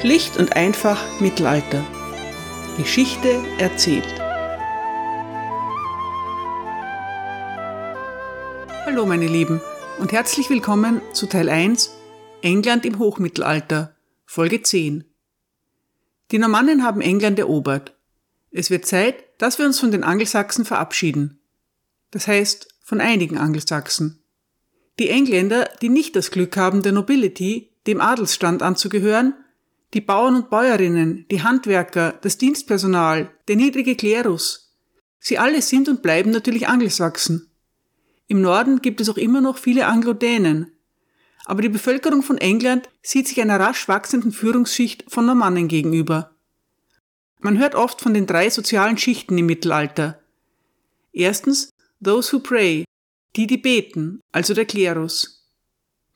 Schlicht und einfach Mittelalter. Geschichte erzählt. Hallo meine Lieben und herzlich willkommen zu Teil 1 England im Hochmittelalter, Folge 10. Die Normannen haben England erobert. Es wird Zeit, dass wir uns von den Angelsachsen verabschieden. Das heißt, von einigen Angelsachsen. Die Engländer, die nicht das Glück haben, der Nobility, dem Adelsstand anzugehören, die Bauern und Bäuerinnen, die Handwerker, das Dienstpersonal, der niedrige Klerus. Sie alle sind und bleiben natürlich Angelsachsen. Im Norden gibt es auch immer noch viele Anglodänen. Aber die Bevölkerung von England sieht sich einer rasch wachsenden Führungsschicht von Normannen gegenüber. Man hört oft von den drei sozialen Schichten im Mittelalter. Erstens those who pray, die, die beten, also der Klerus.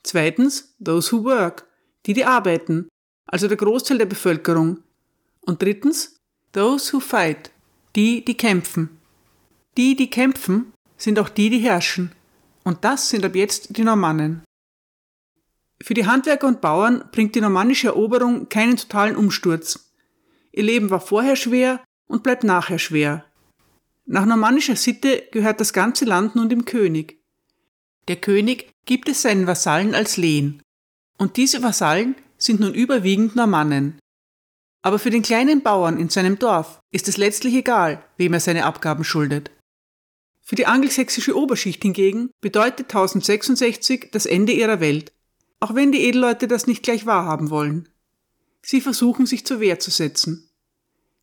Zweitens those who work, die, die arbeiten, also der Großteil der Bevölkerung. Und drittens, those who fight, die, die kämpfen. Die, die kämpfen, sind auch die, die herrschen. Und das sind ab jetzt die Normannen. Für die Handwerker und Bauern bringt die normannische Eroberung keinen totalen Umsturz. Ihr Leben war vorher schwer und bleibt nachher schwer. Nach normannischer Sitte gehört das ganze Land nun dem König. Der König gibt es seinen Vasallen als Lehen. Und diese Vasallen sind nun überwiegend Normannen. Aber für den kleinen Bauern in seinem Dorf ist es letztlich egal, wem er seine Abgaben schuldet. Für die angelsächsische Oberschicht hingegen bedeutet 1066 das Ende ihrer Welt, auch wenn die Edelleute das nicht gleich wahrhaben wollen. Sie versuchen sich zur Wehr zu setzen.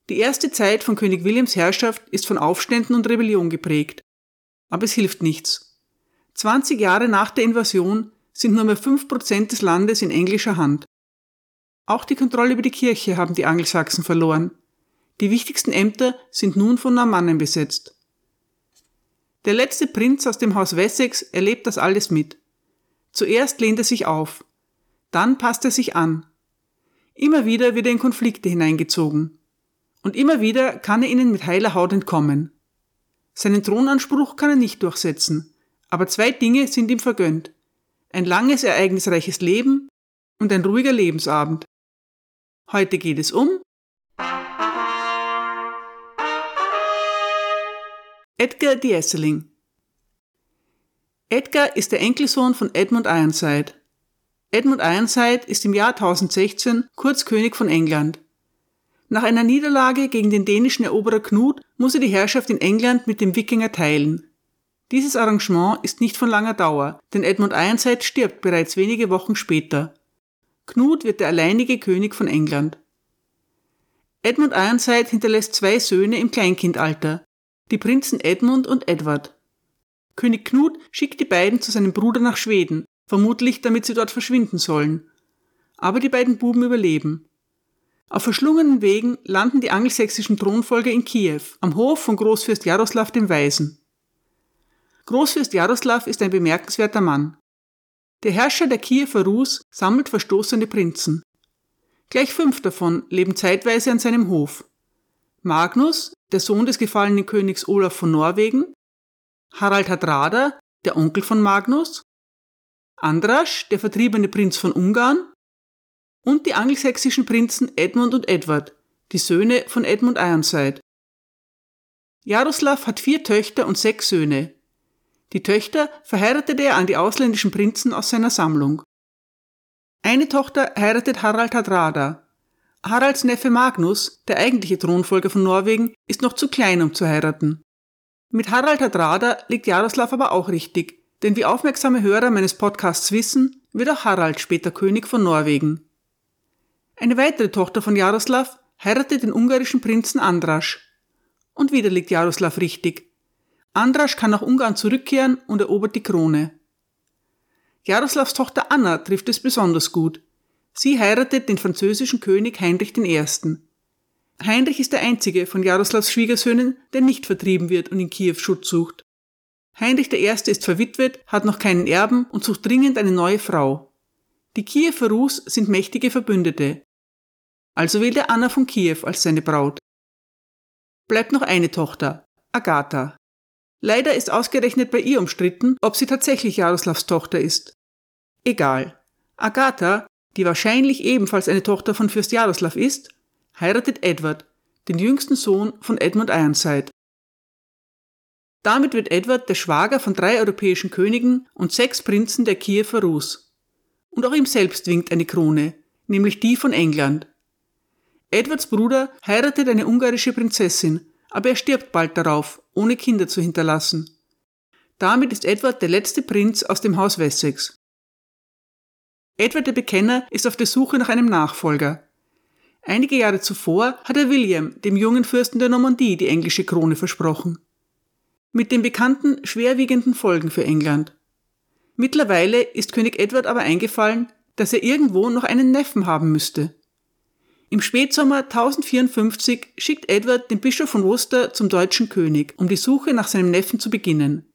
Die erste Zeit von König Williams Herrschaft ist von Aufständen und Rebellion geprägt. Aber es hilft nichts. 20 Jahre nach der Invasion sind nur mehr 5% des Landes in englischer Hand. Auch die Kontrolle über die Kirche haben die Angelsachsen verloren. Die wichtigsten Ämter sind nun von Normannen besetzt. Der letzte Prinz aus dem Haus Wessex erlebt das alles mit. Zuerst lehnt er sich auf, dann passt er sich an. Immer wieder wird er in Konflikte hineingezogen. Und immer wieder kann er ihnen mit heiler Haut entkommen. Seinen Thronanspruch kann er nicht durchsetzen, aber zwei Dinge sind ihm vergönnt. Ein langes, ereignisreiches Leben und ein ruhiger Lebensabend. Heute geht es um Edgar Diesseling. Edgar ist der Enkelsohn von Edmund Ironside. Edmund Ironside ist im Jahr 1016 kurz König von England. Nach einer Niederlage gegen den dänischen Eroberer Knut muss er die Herrschaft in England mit dem Wikinger teilen. Dieses Arrangement ist nicht von langer Dauer, denn Edmund Ironside stirbt bereits wenige Wochen später. Knut wird der alleinige König von England. Edmund Ironside hinterlässt zwei Söhne im Kleinkindalter, die Prinzen Edmund und Edward. König Knut schickt die beiden zu seinem Bruder nach Schweden, vermutlich damit sie dort verschwinden sollen. Aber die beiden Buben überleben. Auf verschlungenen Wegen landen die angelsächsischen Thronfolger in Kiew, am Hof von Großfürst Jaroslav dem Weisen. Großfürst Jaroslav ist ein bemerkenswerter Mann. Der Herrscher der Kiewer Rus sammelt verstoßene Prinzen. Gleich fünf davon leben zeitweise an seinem Hof. Magnus, der Sohn des gefallenen Königs Olaf von Norwegen, Harald Hardrada, der Onkel von Magnus, Andrasch, der vertriebene Prinz von Ungarn, und die angelsächsischen Prinzen Edmund und Edward, die Söhne von Edmund Ironside. Jaroslav hat vier Töchter und sechs Söhne. Die Töchter verheiratete er an die ausländischen Prinzen aus seiner Sammlung. Eine Tochter heiratet Harald Hardrada. Haralds Neffe Magnus, der eigentliche Thronfolger von Norwegen, ist noch zu klein, um zu heiraten. Mit Harald Hardrada liegt Jaroslav aber auch richtig, denn wie aufmerksame Hörer meines Podcasts wissen, wird auch Harald später König von Norwegen. Eine weitere Tochter von Jaroslav heiratet den ungarischen Prinzen Andrasch. Und wieder liegt Jaroslav richtig. Andrasch kann nach Ungarn zurückkehren und erobert die Krone. Jaroslavs Tochter Anna trifft es besonders gut. Sie heiratet den französischen König Heinrich I. Heinrich ist der einzige von Jaroslavs Schwiegersöhnen, der nicht vertrieben wird und in Kiew Schutz sucht. Heinrich I. ist verwitwet, hat noch keinen Erben und sucht dringend eine neue Frau. Die Kiewer Rus sind mächtige Verbündete. Also wählt er Anna von Kiew als seine Braut. Bleibt noch eine Tochter, Agatha. Leider ist ausgerechnet bei ihr umstritten, ob sie tatsächlich Jaroslavs Tochter ist. Egal. Agatha, die wahrscheinlich ebenfalls eine Tochter von Fürst Jaroslav ist, heiratet Edward, den jüngsten Sohn von Edmund Ironside. Damit wird Edward der Schwager von drei europäischen Königen und sechs Prinzen der Kiewer Rus. Und auch ihm selbst winkt eine Krone, nämlich die von England. Edwards Bruder heiratet eine ungarische Prinzessin, aber er stirbt bald darauf, ohne Kinder zu hinterlassen. Damit ist Edward der letzte Prinz aus dem Haus Wessex. Edward der Bekenner ist auf der Suche nach einem Nachfolger. Einige Jahre zuvor hat er William, dem jungen Fürsten der Normandie, die englische Krone versprochen. Mit den bekannten schwerwiegenden Folgen für England. Mittlerweile ist König Edward aber eingefallen, dass er irgendwo noch einen Neffen haben müsste. Im Spätsommer 1054 schickt Edward den Bischof von Worcester zum deutschen König, um die Suche nach seinem Neffen zu beginnen.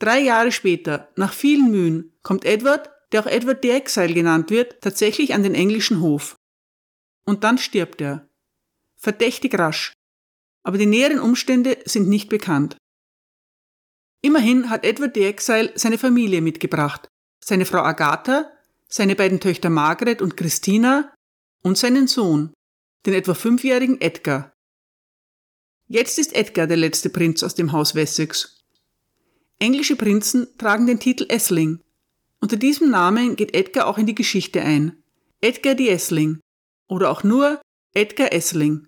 Drei Jahre später, nach vielen Mühen, kommt Edward, der auch Edward the Exile genannt wird, tatsächlich an den englischen Hof. Und dann stirbt er. Verdächtig rasch. Aber die näheren Umstände sind nicht bekannt. Immerhin hat Edward the Exile seine Familie mitgebracht, seine Frau Agatha, seine beiden Töchter Margaret und Christina und seinen Sohn, den etwa fünfjährigen Edgar. Jetzt ist Edgar der letzte Prinz aus dem Haus Wessex. Englische Prinzen tragen den Titel Essling. Unter diesem Namen geht Edgar auch in die Geschichte ein. Edgar die Essling oder auch nur Edgar Essling.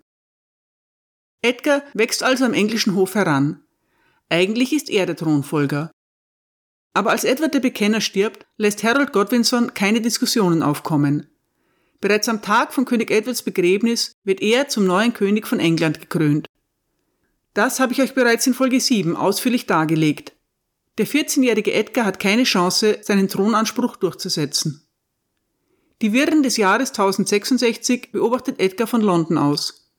Edgar wächst also am englischen Hof heran. Eigentlich ist er der Thronfolger. Aber als Edward der Bekenner stirbt, lässt Harold Godwinson keine Diskussionen aufkommen. Bereits am Tag von König Edwards Begräbnis wird er zum neuen König von England gekrönt. Das habe ich euch bereits in Folge 7 ausführlich dargelegt. Der 14-jährige Edgar hat keine Chance, seinen Thronanspruch durchzusetzen. Die Wirren des Jahres 1066 beobachtet Edgar von London aus.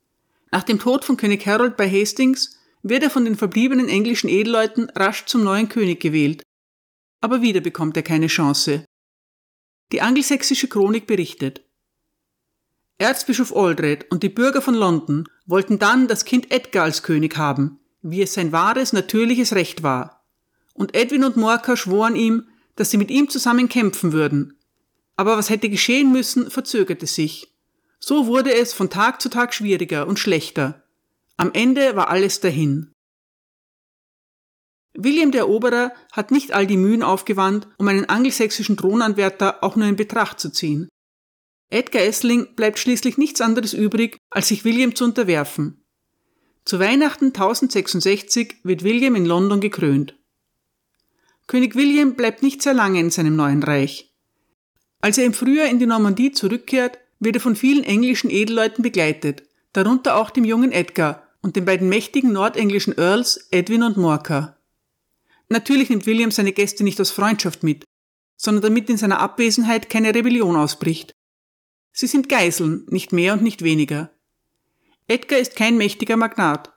Nach dem Tod von König Harold bei Hastings wird er von den verbliebenen englischen Edelleuten rasch zum neuen König gewählt aber wieder bekommt er keine Chance. Die angelsächsische Chronik berichtet. Erzbischof Aldred und die Bürger von London wollten dann das Kind Edgar als König haben, wie es sein wahres, natürliches Recht war. Und Edwin und Morka schworen ihm, dass sie mit ihm zusammen kämpfen würden. Aber was hätte geschehen müssen, verzögerte sich. So wurde es von Tag zu Tag schwieriger und schlechter. Am Ende war alles dahin. William der Eroberer hat nicht all die Mühen aufgewandt, um einen angelsächsischen Thronanwärter auch nur in Betracht zu ziehen. Edgar Essling bleibt schließlich nichts anderes übrig, als sich William zu unterwerfen. Zu Weihnachten 1066 wird William in London gekrönt. König William bleibt nicht sehr lange in seinem neuen Reich. Als er im Frühjahr in die Normandie zurückkehrt, wird er von vielen englischen Edelleuten begleitet, darunter auch dem jungen Edgar und den beiden mächtigen nordenglischen Earls Edwin und Morcar. Natürlich nimmt William seine Gäste nicht aus Freundschaft mit, sondern damit in seiner Abwesenheit keine Rebellion ausbricht. Sie sind Geiseln, nicht mehr und nicht weniger. Edgar ist kein mächtiger Magnat.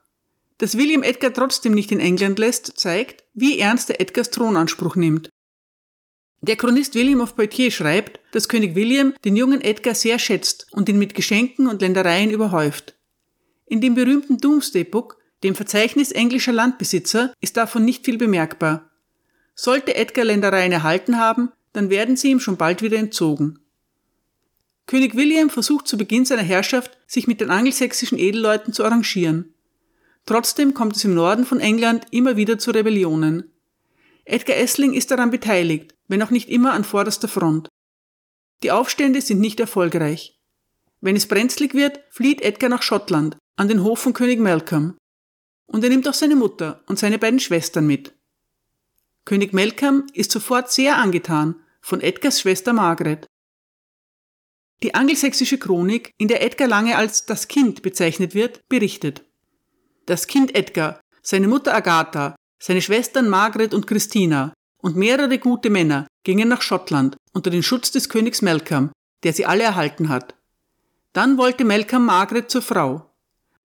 Dass William Edgar trotzdem nicht in England lässt, zeigt, wie ernst er Edgars Thronanspruch nimmt. Der Chronist William of Poitiers schreibt, dass König William den jungen Edgar sehr schätzt und ihn mit Geschenken und Ländereien überhäuft. In dem berühmten Doomsday Book dem Verzeichnis englischer Landbesitzer ist davon nicht viel bemerkbar. Sollte Edgar Ländereien erhalten haben, dann werden sie ihm schon bald wieder entzogen. König William versucht zu Beginn seiner Herrschaft, sich mit den angelsächsischen Edelleuten zu arrangieren. Trotzdem kommt es im Norden von England immer wieder zu Rebellionen. Edgar Essling ist daran beteiligt, wenn auch nicht immer an vorderster Front. Die Aufstände sind nicht erfolgreich. Wenn es brenzlig wird, flieht Edgar nach Schottland, an den Hof von König Malcolm. Und er nimmt auch seine Mutter und seine beiden Schwestern mit. König Melkam ist sofort sehr angetan von Edgars Schwester Margaret. Die angelsächsische Chronik, in der Edgar lange als das Kind bezeichnet wird, berichtet. Das Kind Edgar, seine Mutter Agatha, seine Schwestern Margaret und Christina und mehrere gute Männer gingen nach Schottland unter den Schutz des Königs Melkam, der sie alle erhalten hat. Dann wollte Melkam Margaret zur Frau,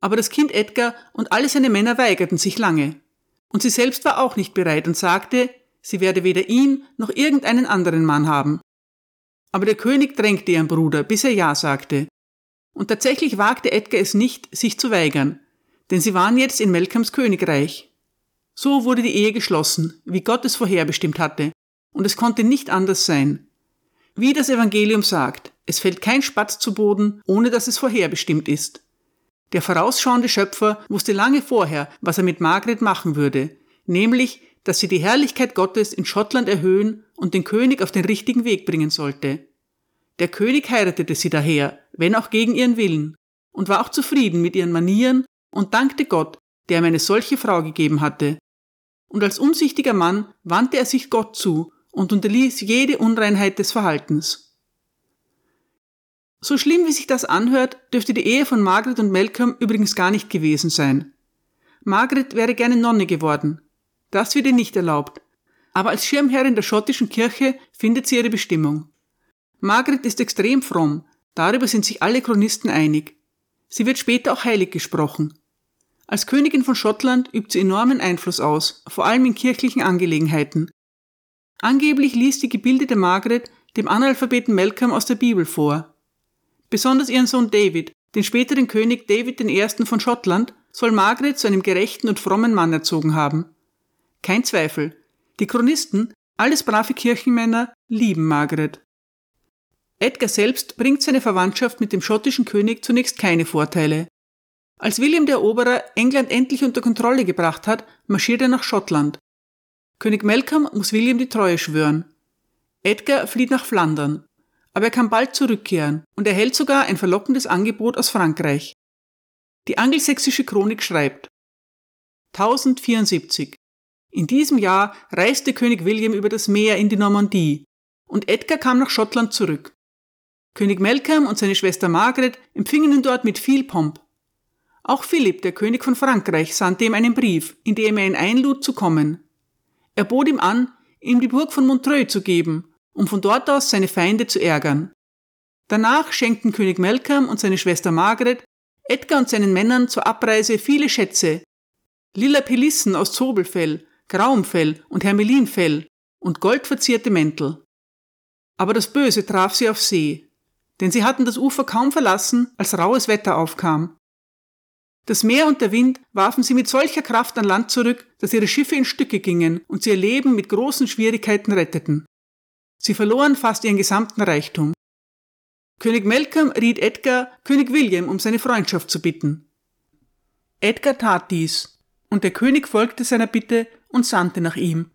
aber das Kind Edgar und alle seine Männer weigerten sich lange. Und sie selbst war auch nicht bereit und sagte, sie werde weder ihn noch irgendeinen anderen Mann haben. Aber der König drängte ihren Bruder, bis er Ja sagte. Und tatsächlich wagte Edgar es nicht, sich zu weigern, denn sie waren jetzt in Melkams Königreich. So wurde die Ehe geschlossen, wie Gott es vorherbestimmt hatte, und es konnte nicht anders sein. Wie das Evangelium sagt, es fällt kein Spatz zu Boden, ohne dass es vorherbestimmt ist. Der vorausschauende Schöpfer wusste lange vorher, was er mit Margaret machen würde, nämlich, dass sie die Herrlichkeit Gottes in Schottland erhöhen und den König auf den richtigen Weg bringen sollte. Der König heiratete sie daher, wenn auch gegen ihren Willen, und war auch zufrieden mit ihren Manieren und dankte Gott, der ihm eine solche Frau gegeben hatte. Und als umsichtiger Mann wandte er sich Gott zu und unterließ jede Unreinheit des Verhaltens. So schlimm wie sich das anhört, dürfte die Ehe von Margaret und Malcolm übrigens gar nicht gewesen sein. Margaret wäre gerne Nonne geworden. Das wird ihr nicht erlaubt. Aber als Schirmherrin der schottischen Kirche findet sie ihre Bestimmung. Margaret ist extrem fromm, darüber sind sich alle Chronisten einig. Sie wird später auch heilig gesprochen. Als Königin von Schottland übt sie enormen Einfluss aus, vor allem in kirchlichen Angelegenheiten. Angeblich liest die gebildete Margaret dem Analphabeten Malcolm aus der Bibel vor. Besonders ihren Sohn David, den späteren König David I. von Schottland, soll Margaret zu einem gerechten und frommen Mann erzogen haben. Kein Zweifel, die Chronisten, alles brave Kirchenmänner, lieben Margaret. Edgar selbst bringt seine Verwandtschaft mit dem schottischen König zunächst keine Vorteile. Als William der Eroberer England endlich unter Kontrolle gebracht hat, marschiert er nach Schottland. König Malcolm muss William die Treue schwören. Edgar flieht nach Flandern, aber er kann bald zurückkehren und erhält sogar ein verlockendes Angebot aus Frankreich. Die angelsächsische Chronik schreibt 1074. In diesem Jahr reiste König William über das Meer in die Normandie und Edgar kam nach Schottland zurück. König Malcolm und seine Schwester Margaret empfingen ihn dort mit viel Pomp. Auch Philipp, der König von Frankreich, sandte ihm einen Brief, in dem er ihn einlud zu kommen. Er bot ihm an, ihm die Burg von Montreuil zu geben, um von dort aus seine Feinde zu ärgern. Danach schenkten König Malcolm und seine Schwester Margaret Edgar und seinen Männern zur Abreise viele Schätze, lila Pelissen aus Zobelfell, Graumfell und Hermelinfell und goldverzierte Mäntel. Aber das Böse traf sie auf See, denn sie hatten das Ufer kaum verlassen, als raues Wetter aufkam. Das Meer und der Wind warfen sie mit solcher Kraft an Land zurück, dass ihre Schiffe in Stücke gingen und sie ihr Leben mit großen Schwierigkeiten retteten. Sie verloren fast ihren gesamten Reichtum. König Malcolm riet Edgar, König William um seine Freundschaft zu bitten. Edgar tat dies, und der König folgte seiner Bitte und sandte nach ihm.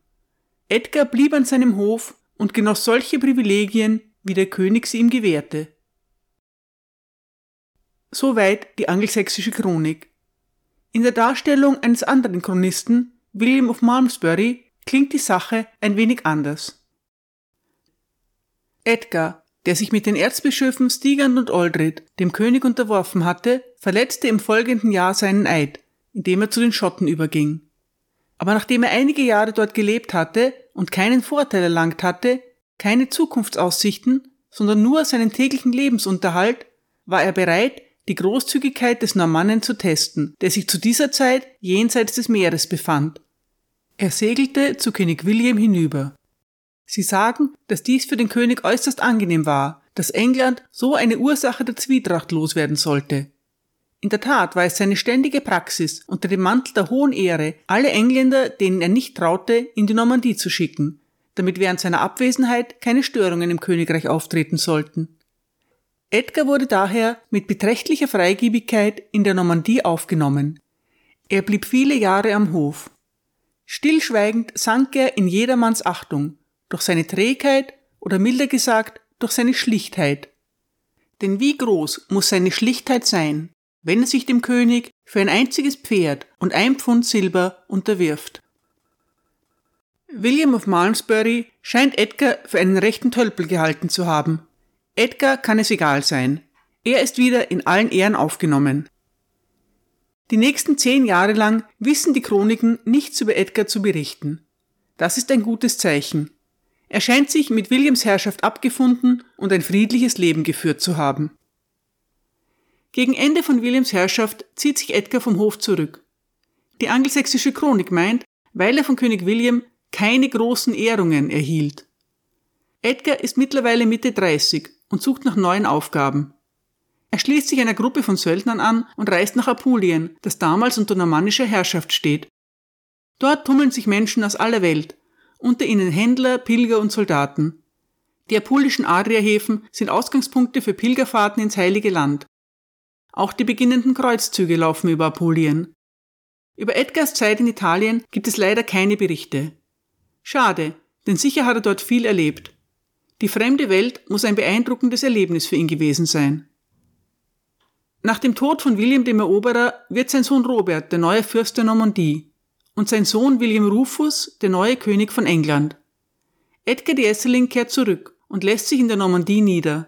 Edgar blieb an seinem Hof und genoss solche Privilegien, wie der König sie ihm gewährte. Soweit die angelsächsische Chronik. In der Darstellung eines anderen Chronisten, William of Malmesbury, klingt die Sache ein wenig anders. Edgar, der sich mit den Erzbischöfen Stigand und Aldred dem König unterworfen hatte, verletzte im folgenden Jahr seinen Eid, indem er zu den Schotten überging. Aber nachdem er einige Jahre dort gelebt hatte und keinen Vorteil erlangt hatte, keine Zukunftsaussichten, sondern nur seinen täglichen Lebensunterhalt, war er bereit, die Großzügigkeit des Normannen zu testen, der sich zu dieser Zeit jenseits des Meeres befand. Er segelte zu König William hinüber. Sie sagen, dass dies für den König äußerst angenehm war, dass England so eine Ursache der Zwietracht loswerden sollte. In der Tat war es seine ständige Praxis, unter dem Mantel der hohen Ehre alle Engländer, denen er nicht traute, in die Normandie zu schicken, damit während seiner Abwesenheit keine Störungen im Königreich auftreten sollten. Edgar wurde daher mit beträchtlicher Freigebigkeit in der Normandie aufgenommen. Er blieb viele Jahre am Hof. Stillschweigend sank er in jedermanns Achtung, durch seine Trägheit oder milder gesagt durch seine Schlichtheit. Denn wie groß muss seine Schlichtheit sein, wenn er sich dem König für ein einziges Pferd und ein Pfund Silber unterwirft. William of Malmesbury scheint Edgar für einen rechten Tölpel gehalten zu haben Edgar kann es egal sein. Er ist wieder in allen Ehren aufgenommen. Die nächsten zehn Jahre lang wissen die Chroniken nichts über Edgar zu berichten. Das ist ein gutes Zeichen. Er scheint sich mit Williams Herrschaft abgefunden und ein friedliches Leben geführt zu haben. Gegen Ende von Williams Herrschaft zieht sich Edgar vom Hof zurück. Die angelsächsische Chronik meint, weil er von König William keine großen Ehrungen erhielt. Edgar ist mittlerweile Mitte 30 und sucht nach neuen Aufgaben. Er schließt sich einer Gruppe von Söldnern an und reist nach Apulien, das damals unter normannischer Herrschaft steht. Dort tummeln sich Menschen aus aller Welt, unter ihnen Händler, Pilger und Soldaten. Die apulischen Adriahäfen sind Ausgangspunkte für Pilgerfahrten ins Heilige Land. Auch die beginnenden Kreuzzüge laufen über Apulien. Über Edgars Zeit in Italien gibt es leider keine Berichte. Schade, denn sicher hat er dort viel erlebt. Die fremde Welt muss ein beeindruckendes Erlebnis für ihn gewesen sein. Nach dem Tod von William dem Eroberer wird sein Sohn Robert der neue Fürst der Normandie und sein Sohn William Rufus der neue König von England. Edgar de Esseling kehrt zurück und lässt sich in der Normandie nieder.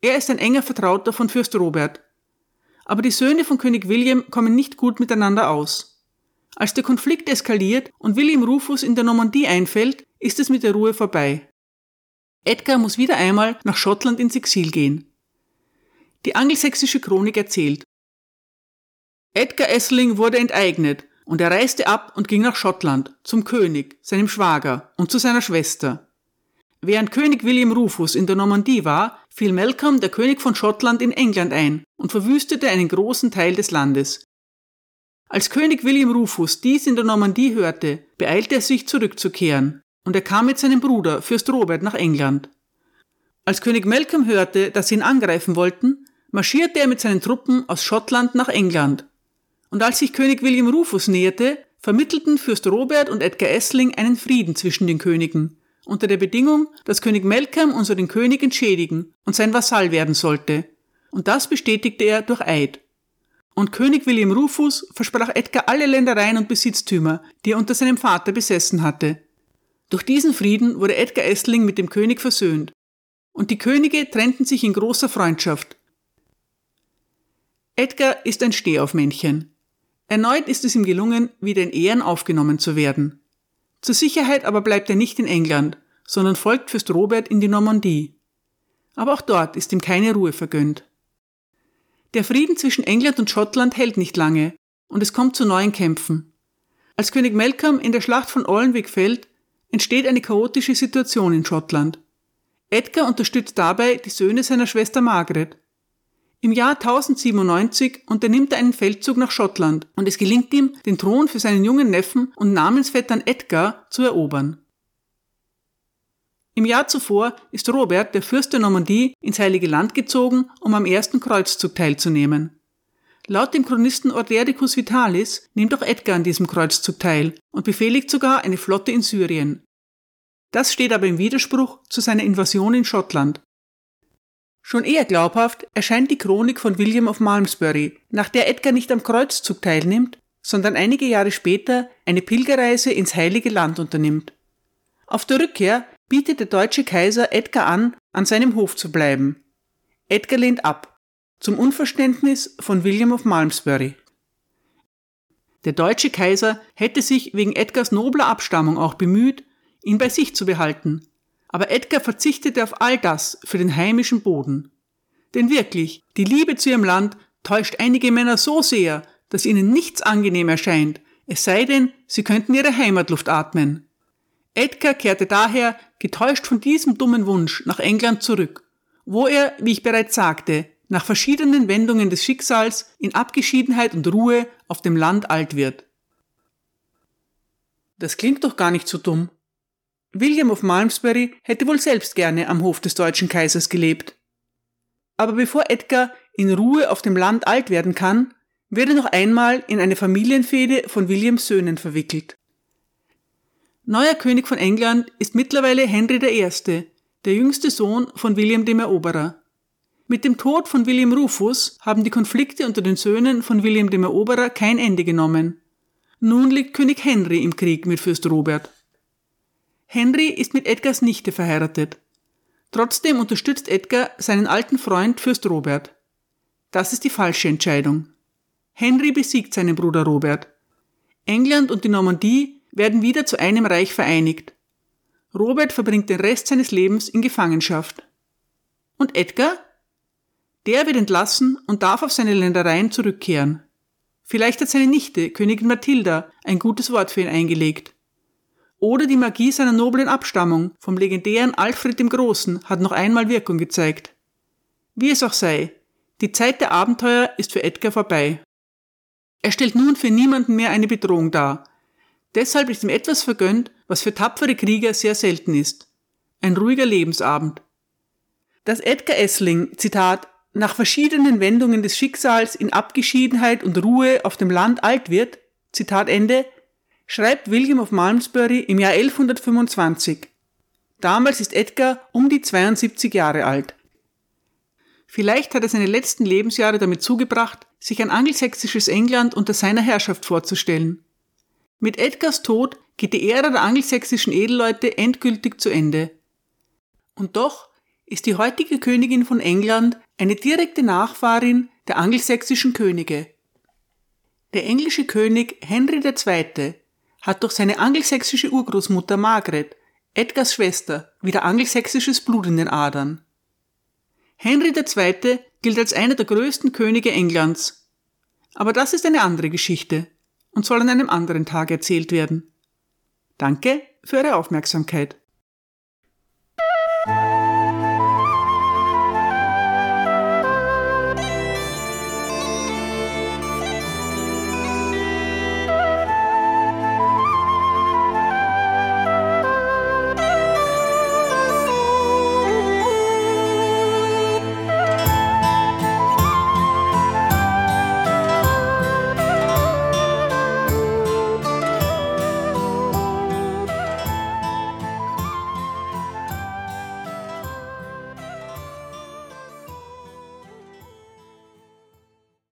Er ist ein enger Vertrauter von Fürst Robert. Aber die Söhne von König William kommen nicht gut miteinander aus. Als der Konflikt eskaliert und William Rufus in der Normandie einfällt, ist es mit der Ruhe vorbei. Edgar muss wieder einmal nach Schottland ins Exil gehen. Die angelsächsische Chronik erzählt. Edgar Essling wurde enteignet und er reiste ab und ging nach Schottland, zum König, seinem Schwager und zu seiner Schwester. Während König William Rufus in der Normandie war, fiel Malcolm, der König von Schottland, in England ein und verwüstete einen großen Teil des Landes. Als König William Rufus dies in der Normandie hörte, beeilte er sich zurückzukehren und er kam mit seinem Bruder, Fürst Robert, nach England. Als König Malcolm hörte, dass sie ihn angreifen wollten, marschierte er mit seinen Truppen aus Schottland nach England. Und als sich König William Rufus näherte, vermittelten Fürst Robert und Edgar Essling einen Frieden zwischen den Königen, unter der Bedingung, dass König Malcolm unseren König entschädigen und sein Vasall werden sollte. Und das bestätigte er durch Eid. Und König William Rufus versprach Edgar alle Ländereien und Besitztümer, die er unter seinem Vater besessen hatte. Durch diesen Frieden wurde Edgar Essling mit dem König versöhnt, und die Könige trennten sich in großer Freundschaft. Edgar ist ein Stehaufmännchen. Erneut ist es ihm gelungen, wieder in Ehren aufgenommen zu werden. Zur Sicherheit aber bleibt er nicht in England, sondern folgt Fürst Robert in die Normandie. Aber auch dort ist ihm keine Ruhe vergönnt. Der Frieden zwischen England und Schottland hält nicht lange, und es kommt zu neuen Kämpfen. Als König Malcolm in der Schlacht von Alnwick fällt, entsteht eine chaotische Situation in Schottland. Edgar unterstützt dabei die Söhne seiner Schwester Margaret. Im Jahr 1097 unternimmt er einen Feldzug nach Schottland und es gelingt ihm, den Thron für seinen jungen Neffen und Namensvettern Edgar zu erobern. Im Jahr zuvor ist Robert, der Fürst der Normandie, ins Heilige Land gezogen, um am ersten Kreuzzug teilzunehmen. Laut dem Chronisten Ordericus Vitalis nimmt auch Edgar an diesem Kreuzzug teil und befehligt sogar eine Flotte in Syrien. Das steht aber im Widerspruch zu seiner Invasion in Schottland. Schon eher glaubhaft erscheint die Chronik von William of Malmesbury, nach der Edgar nicht am Kreuzzug teilnimmt, sondern einige Jahre später eine Pilgerreise ins Heilige Land unternimmt. Auf der Rückkehr bietet der deutsche Kaiser Edgar an, an seinem Hof zu bleiben. Edgar lehnt ab zum Unverständnis von William of Malmesbury. Der deutsche Kaiser hätte sich wegen Edgars nobler Abstammung auch bemüht, ihn bei sich zu behalten, aber Edgar verzichtete auf all das für den heimischen Boden. Denn wirklich, die Liebe zu ihrem Land täuscht einige Männer so sehr, dass ihnen nichts angenehm erscheint, es sei denn, sie könnten ihre Heimatluft atmen. Edgar kehrte daher, getäuscht von diesem dummen Wunsch, nach England zurück, wo er, wie ich bereits sagte, nach verschiedenen Wendungen des Schicksals in Abgeschiedenheit und Ruhe auf dem Land alt wird. Das klingt doch gar nicht so dumm. William of Malmesbury hätte wohl selbst gerne am Hof des deutschen Kaisers gelebt. Aber bevor Edgar in Ruhe auf dem Land alt werden kann, wird er noch einmal in eine Familienfehde von Williams Söhnen verwickelt. Neuer König von England ist mittlerweile Henry I., der jüngste Sohn von William dem Eroberer. Mit dem Tod von William Rufus haben die Konflikte unter den Söhnen von William dem Eroberer kein Ende genommen. Nun liegt König Henry im Krieg mit Fürst Robert. Henry ist mit Edgars Nichte verheiratet. Trotzdem unterstützt Edgar seinen alten Freund Fürst Robert. Das ist die falsche Entscheidung. Henry besiegt seinen Bruder Robert. England und die Normandie werden wieder zu einem Reich vereinigt. Robert verbringt den Rest seines Lebens in Gefangenschaft. Und Edgar? Der wird entlassen und darf auf seine Ländereien zurückkehren. Vielleicht hat seine Nichte, Königin Mathilda, ein gutes Wort für ihn eingelegt. Oder die Magie seiner noblen Abstammung vom legendären Alfred dem Großen hat noch einmal Wirkung gezeigt. Wie es auch sei, die Zeit der Abenteuer ist für Edgar vorbei. Er stellt nun für niemanden mehr eine Bedrohung dar. Deshalb ist ihm etwas vergönnt, was für tapfere Krieger sehr selten ist. ein ruhiger Lebensabend. Dass Edgar Essling, Zitat, nach verschiedenen Wendungen des Schicksals in Abgeschiedenheit und Ruhe auf dem Land alt wird, Zitat Ende, schreibt William of Malmesbury im Jahr 1125. Damals ist Edgar um die 72 Jahre alt. Vielleicht hat er seine letzten Lebensjahre damit zugebracht, sich ein angelsächsisches England unter seiner Herrschaft vorzustellen. Mit Edgars Tod geht die Ära der angelsächsischen Edelleute endgültig zu Ende. Und doch ist die heutige Königin von England eine direkte Nachfahrin der angelsächsischen Könige. Der englische König Henry II hat durch seine angelsächsische Urgroßmutter Margaret, Edgars Schwester, wieder angelsächsisches Blut in den Adern. Henry II. gilt als einer der größten Könige Englands. Aber das ist eine andere Geschichte und soll an einem anderen Tag erzählt werden. Danke für Ihre Aufmerksamkeit.